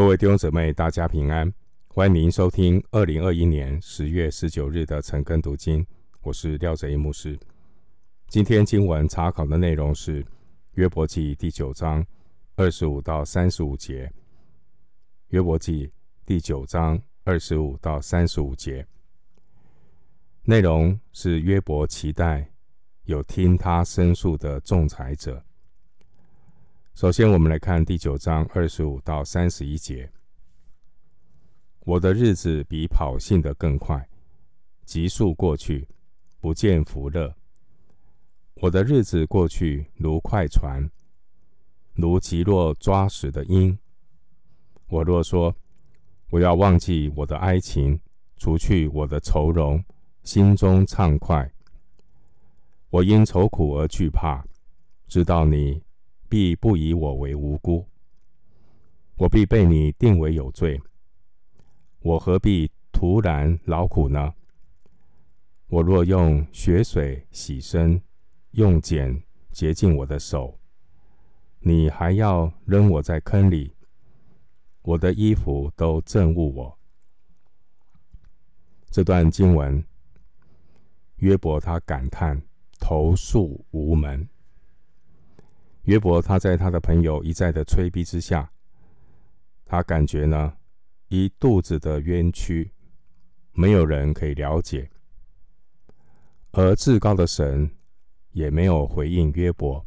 各位弟兄姊妹，大家平安！欢迎您收听二零二一年十月十九日的晨更读经，我是廖哲一牧师。今天经文查考的内容是约伯记第九章二十五到三十五节。约伯记第九章二十五到三十五节内容是约伯期待有听他申诉的仲裁者。首先，我们来看第九章二十五到三十一节。我的日子比跑信的更快，急速过去，不见福乐。我的日子过去如快船，如急落抓死的鹰。我若说我要忘记我的哀情，除去我的愁容，心中畅快。我因愁苦而惧怕，知道你。必不以我为无辜，我必被你定为有罪。我何必徒然劳苦呢？我若用血水洗身，用碱洁净我的手，你还要扔我在坑里，我的衣服都憎恶我。这段经文，约伯他感叹投诉无门。约伯他在他的朋友一再的催逼之下，他感觉呢一肚子的冤屈，没有人可以了解，而至高的神也没有回应约伯。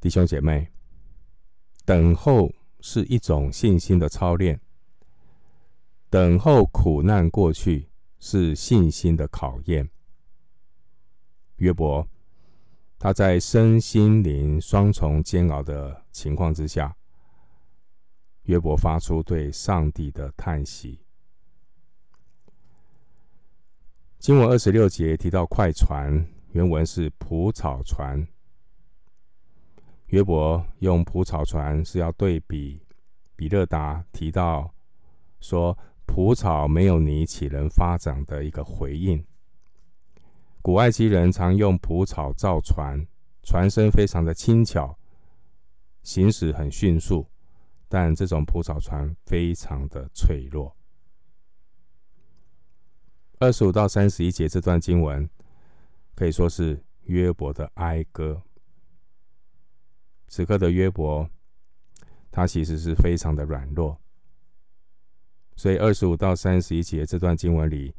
弟兄姐妹，等候是一种信心的操练，等候苦难过去是信心的考验。约伯。他在身心灵双重煎熬的情况之下，约伯发出对上帝的叹息。经文二十六节提到快船，原文是蒲草船。约伯用蒲草船是要对比比勒达提到说蒲草没有泥岂能发展的一个回应。古埃及人常用蒲草造船，船身非常的轻巧，行驶很迅速，但这种蒲草船非常的脆弱。二十五到三十一节这段经文可以说是约伯的哀歌。此刻的约伯，他其实是非常的软弱，所以二十五到三十一节这段经文里。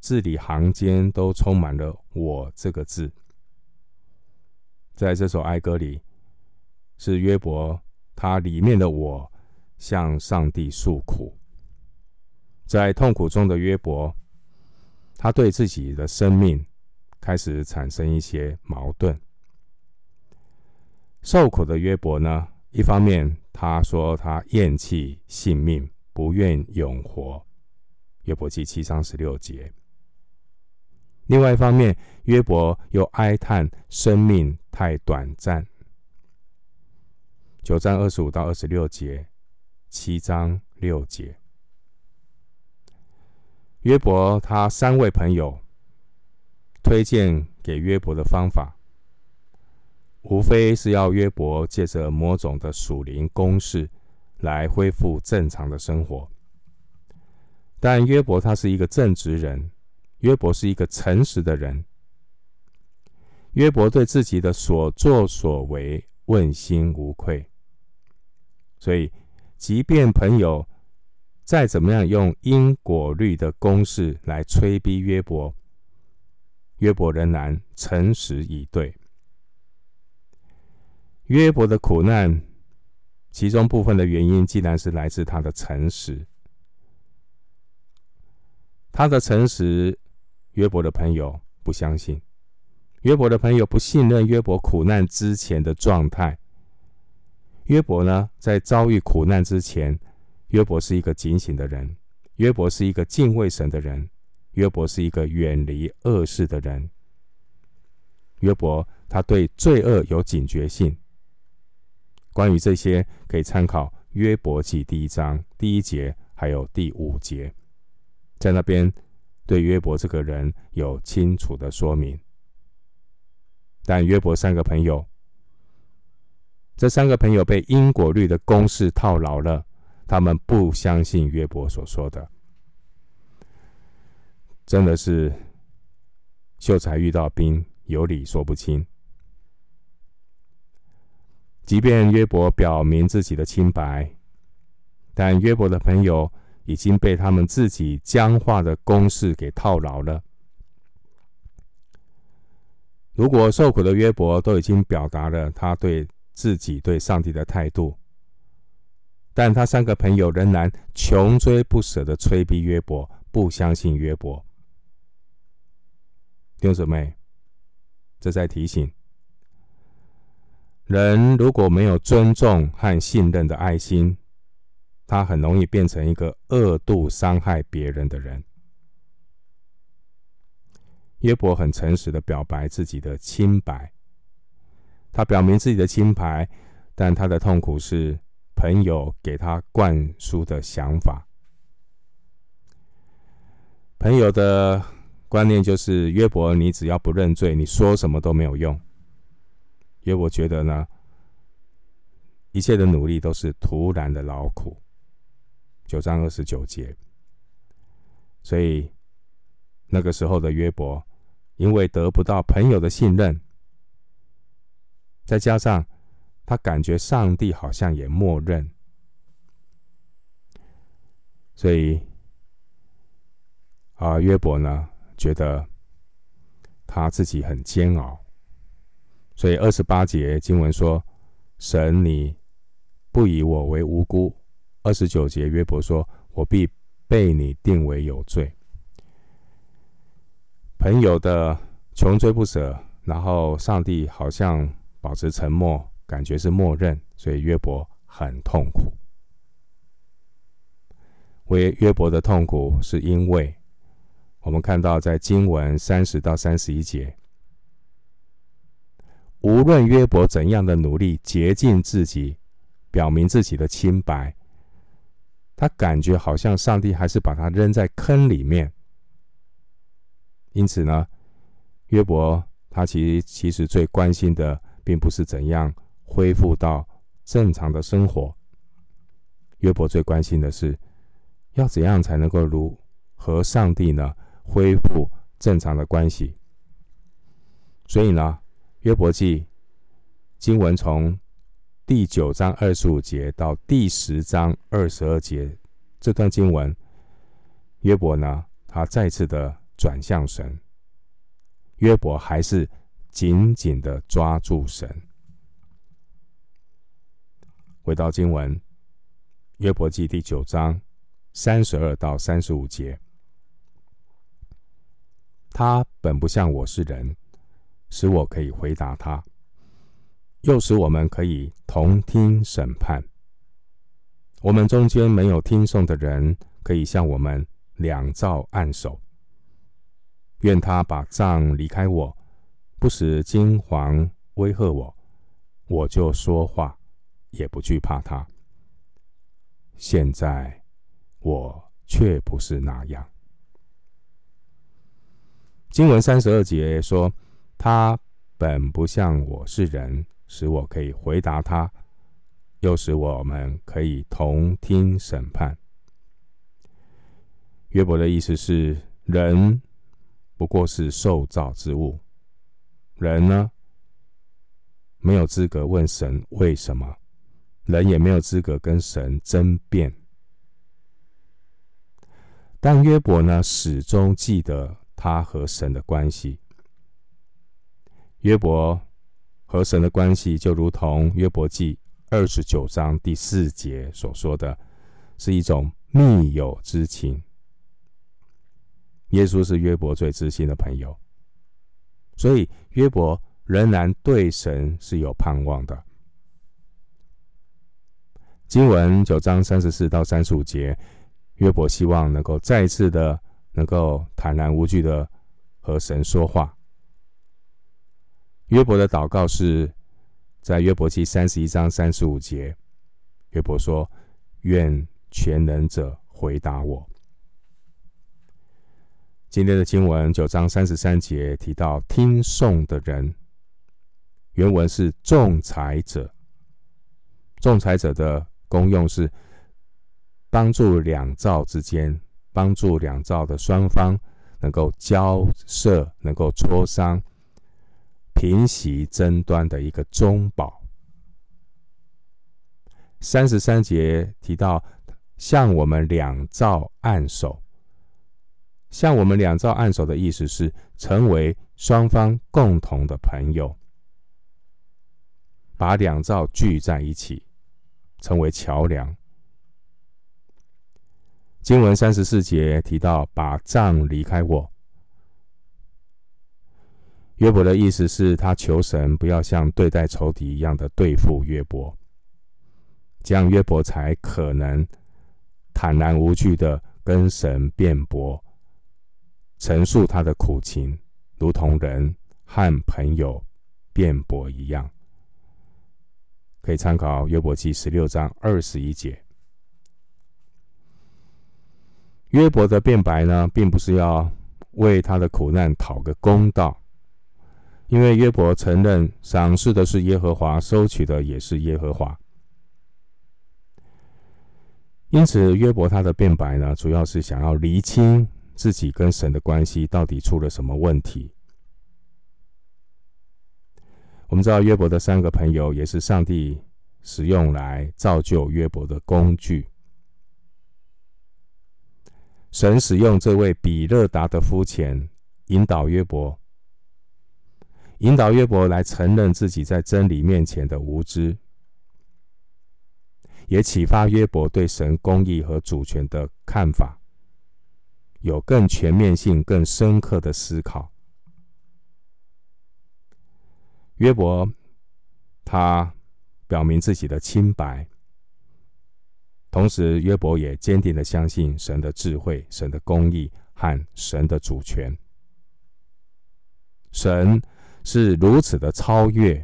字里行间都充满了“我”这个字。在这首哀歌里，是约伯他里面的我向上帝诉苦。在痛苦中的约伯，他对自己的生命开始产生一些矛盾。受苦的约伯呢，一方面他说他厌弃性命，不愿永活。约伯记七章十六节。另外一方面，约伯又哀叹生命太短暂。九章二十五到二十六节，七章六节，约伯他三位朋友推荐给约伯的方法，无非是要约伯借着某种的属灵公式来恢复正常的生活。但约伯他是一个正直人。约伯是一个诚实的人。约伯对自己的所作所为问心无愧，所以，即便朋友再怎么样用因果律的公式来催逼约伯，约伯仍然诚实以对。约伯的苦难，其中部分的原因，既然是来自他的诚实，他的诚实。约伯的朋友不相信，约伯的朋友不信任约伯苦难之前的状态。约伯呢，在遭遇苦难之前，约伯是一个警醒的人，约伯是一个敬畏神的人，约伯是一个远离恶事的人。约伯他对罪恶有警觉性。关于这些，可以参考约伯记第一章第一节，还有第五节，在那边。对约伯这个人有清楚的说明，但约伯三个朋友这三个朋友被因果律的公式套牢了，他们不相信约伯所说的，真的是秀才遇到兵，有理说不清。即便约伯表明自己的清白，但约伯的朋友已经被他们自己僵化的公式给套牢了。如果受苦的约伯都已经表达了他对自己对上帝的态度，但他三个朋友仍然穷追不舍的催逼约伯，不相信约伯。弟兄姊妹，这在提醒。人如果没有尊重和信任的爱心，他很容易变成一个恶度伤害别人的人。约伯很诚实的表白自己的清白，他表明自己的清白，但他的痛苦是朋友给他灌输的想法。朋友的观念就是：约伯，你只要不认罪，你说什么都没有用。约伯觉得呢，一切的努力都是徒然的劳苦。九章二十九节，所以那个时候的约伯，因为得不到朋友的信任，再加上他感觉上帝好像也默认，所以啊，约伯呢觉得他自己很煎熬。所以二十八节经文说：“神，你不以我为无辜。”二十九节约伯说：“我必被你定为有罪。”朋友的穷追不舍，然后上帝好像保持沉默，感觉是默认，所以约伯很痛苦。为约伯的痛苦，是因为我们看到在经文三十到三十一节。无论约伯怎样的努力洁净自己，表明自己的清白，他感觉好像上帝还是把他扔在坑里面。因此呢，约伯他其实其实最关心的，并不是怎样恢复到正常的生活。约伯最关心的是，要怎样才能够如和上帝呢恢复正常的关系。所以呢。约伯记经文从第九章二十五节到第十章二十二节这段经文，约伯呢，他再次的转向神。约伯还是紧紧的抓住神。回到经文，约伯记第九章三十二到三十五节，他本不像我是人。使我可以回答他，又使我们可以同听审判。我们中间没有听讼的人，可以向我们两造按手。愿他把杖离开我，不使惊惶威吓我，我就说话，也不惧怕他。现在我却不是那样。经文三十二节说。他本不像我是人，使我可以回答他，又使我们可以同听审判。约伯的意思是，人不过是受造之物，人呢，没有资格问神为什么，人也没有资格跟神争辩。但约伯呢，始终记得他和神的关系。约伯和神的关系，就如同约伯记二十九章第四节所说的，是一种密友之情。耶稣是约伯最知心的朋友，所以约伯仍然对神是有盼望的。经文九章三十四到三十五节，约伯希望能够再次的能够坦然无惧的和神说话。约伯的祷告是在约伯记三十一章三十五节。约伯说：“愿全能者回答我。”今天的经文九章三十三节提到听讼的人，原文是仲裁者，仲裁者的功用是帮助两造之间，帮助两造的双方能够交涉，能够磋商，平息争端的一个中保。三十三节提到，向我们两造按手，向我们两造按手的意思是成为双方共同的朋友，把两造聚在一起，成为桥梁。经文三十四节提到，把杖离开我。约伯的意思是他求神不要像对待仇敌一样的对付约伯，这样约伯才可能坦然无惧的跟神辩驳，陈述他的苦情，如同人和朋友辩驳一样。可以参考约伯记十六章二十一节。约伯的辩白呢，并不是要为他的苦难讨个公道。因为约伯承认赏赐的是耶和华，收取的也是耶和华，因此约伯他的辩白呢，主要是想要厘清自己跟神的关系到底出了什么问题。我们知道约伯的三个朋友也是上帝使用来造就约伯的工具。神使用这位比勒达的肤浅引导约伯。引导约伯来承认自己在真理面前的无知，也启发约伯对神公义和主权的看法，有更全面性、更深刻的思考。约伯他表明自己的清白，同时约伯也坚定的相信神的智慧、神的公义和神的主权。神。是如此的超越。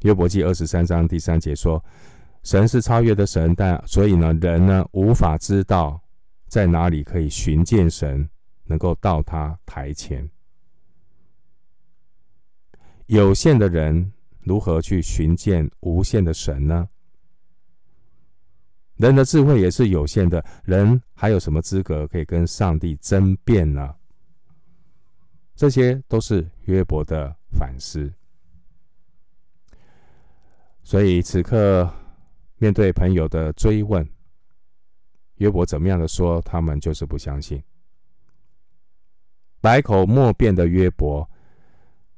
约伯记二十三章第三节说：“神是超越的神，但所以呢，人呢无法知道在哪里可以寻见神，能够到他台前。有限的人如何去寻见无限的神呢？人的智慧也是有限的，人还有什么资格可以跟上帝争辩呢？”这些都是约伯的反思，所以此刻面对朋友的追问，约伯怎么样的说，他们就是不相信。百口莫辩的约伯，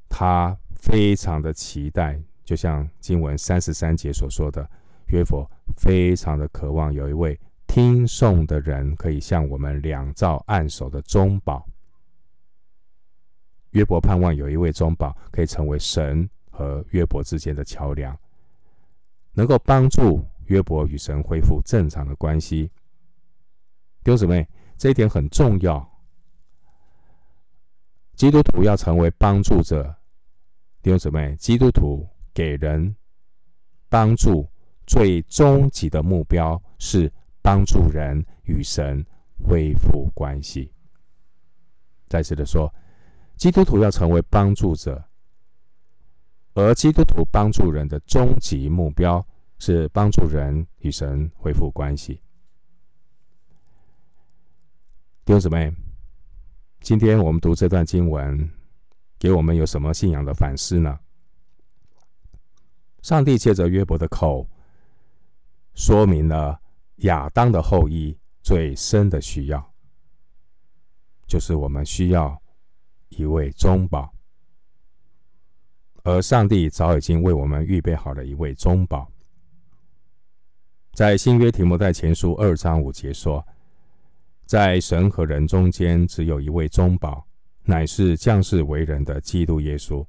他非常的期待，就像经文三十三节所说的，约伯非常的渴望有一位听讼的人，可以向我们两造按手的中保。约伯盼望有一位中保，可以成为神和约伯之间的桥梁，能够帮助约伯与神恢复正常的关系。弟兄姊妹，这一点很重要。基督徒要成为帮助者。弟兄姊妹，基督徒给人帮助最终极的目标是帮助人与神恢复关系。再次的说。基督徒要成为帮助者，而基督徒帮助人的终极目标是帮助人与神恢复关系。弟兄姊妹，今天我们读这段经文，给我们有什么信仰的反思呢？上帝借着约伯的口，说明了亚当的后裔最深的需要，就是我们需要。一位中保，而上帝早已经为我们预备好了一位中保。在新约提摩太前书二章五节说，在神和人中间只有一位中保，乃是降世为人的基督耶稣。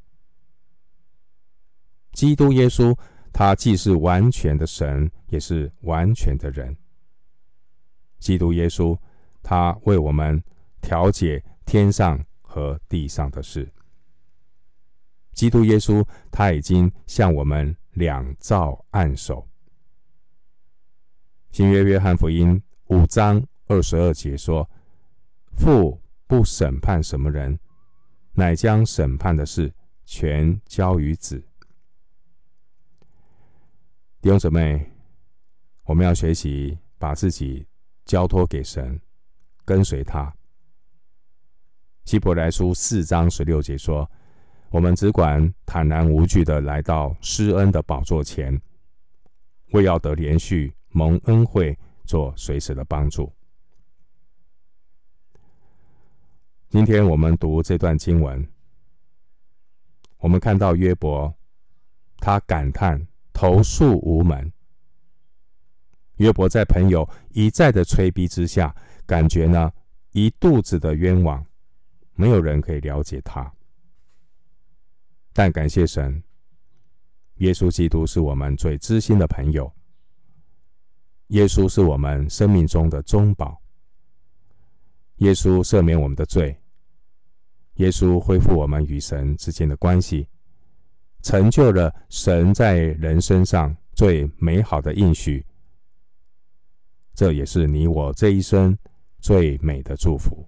基督耶稣，他既是完全的神，也是完全的人。基督耶稣，他为我们调解天上。和地上的事，基督耶稣他已经向我们两造按手。新约约翰福音五章二十二节说：“父不审判什么人，乃将审判的事全交于子。”弟兄姊妹，我们要学习把自己交托给神，跟随他。希伯来书四章十六节说：“我们只管坦然无惧的来到施恩的宝座前，为要得连续蒙恩惠，做随时的帮助。”今天我们读这段经文，我们看到约伯，他感叹投诉无门。约伯在朋友一再的催逼之下，感觉呢一肚子的冤枉。没有人可以了解他，但感谢神，耶稣基督是我们最知心的朋友。耶稣是我们生命中的中保。耶稣赦免我们的罪，耶稣恢复我们与神之间的关系，成就了神在人身上最美好的应许。这也是你我这一生最美的祝福。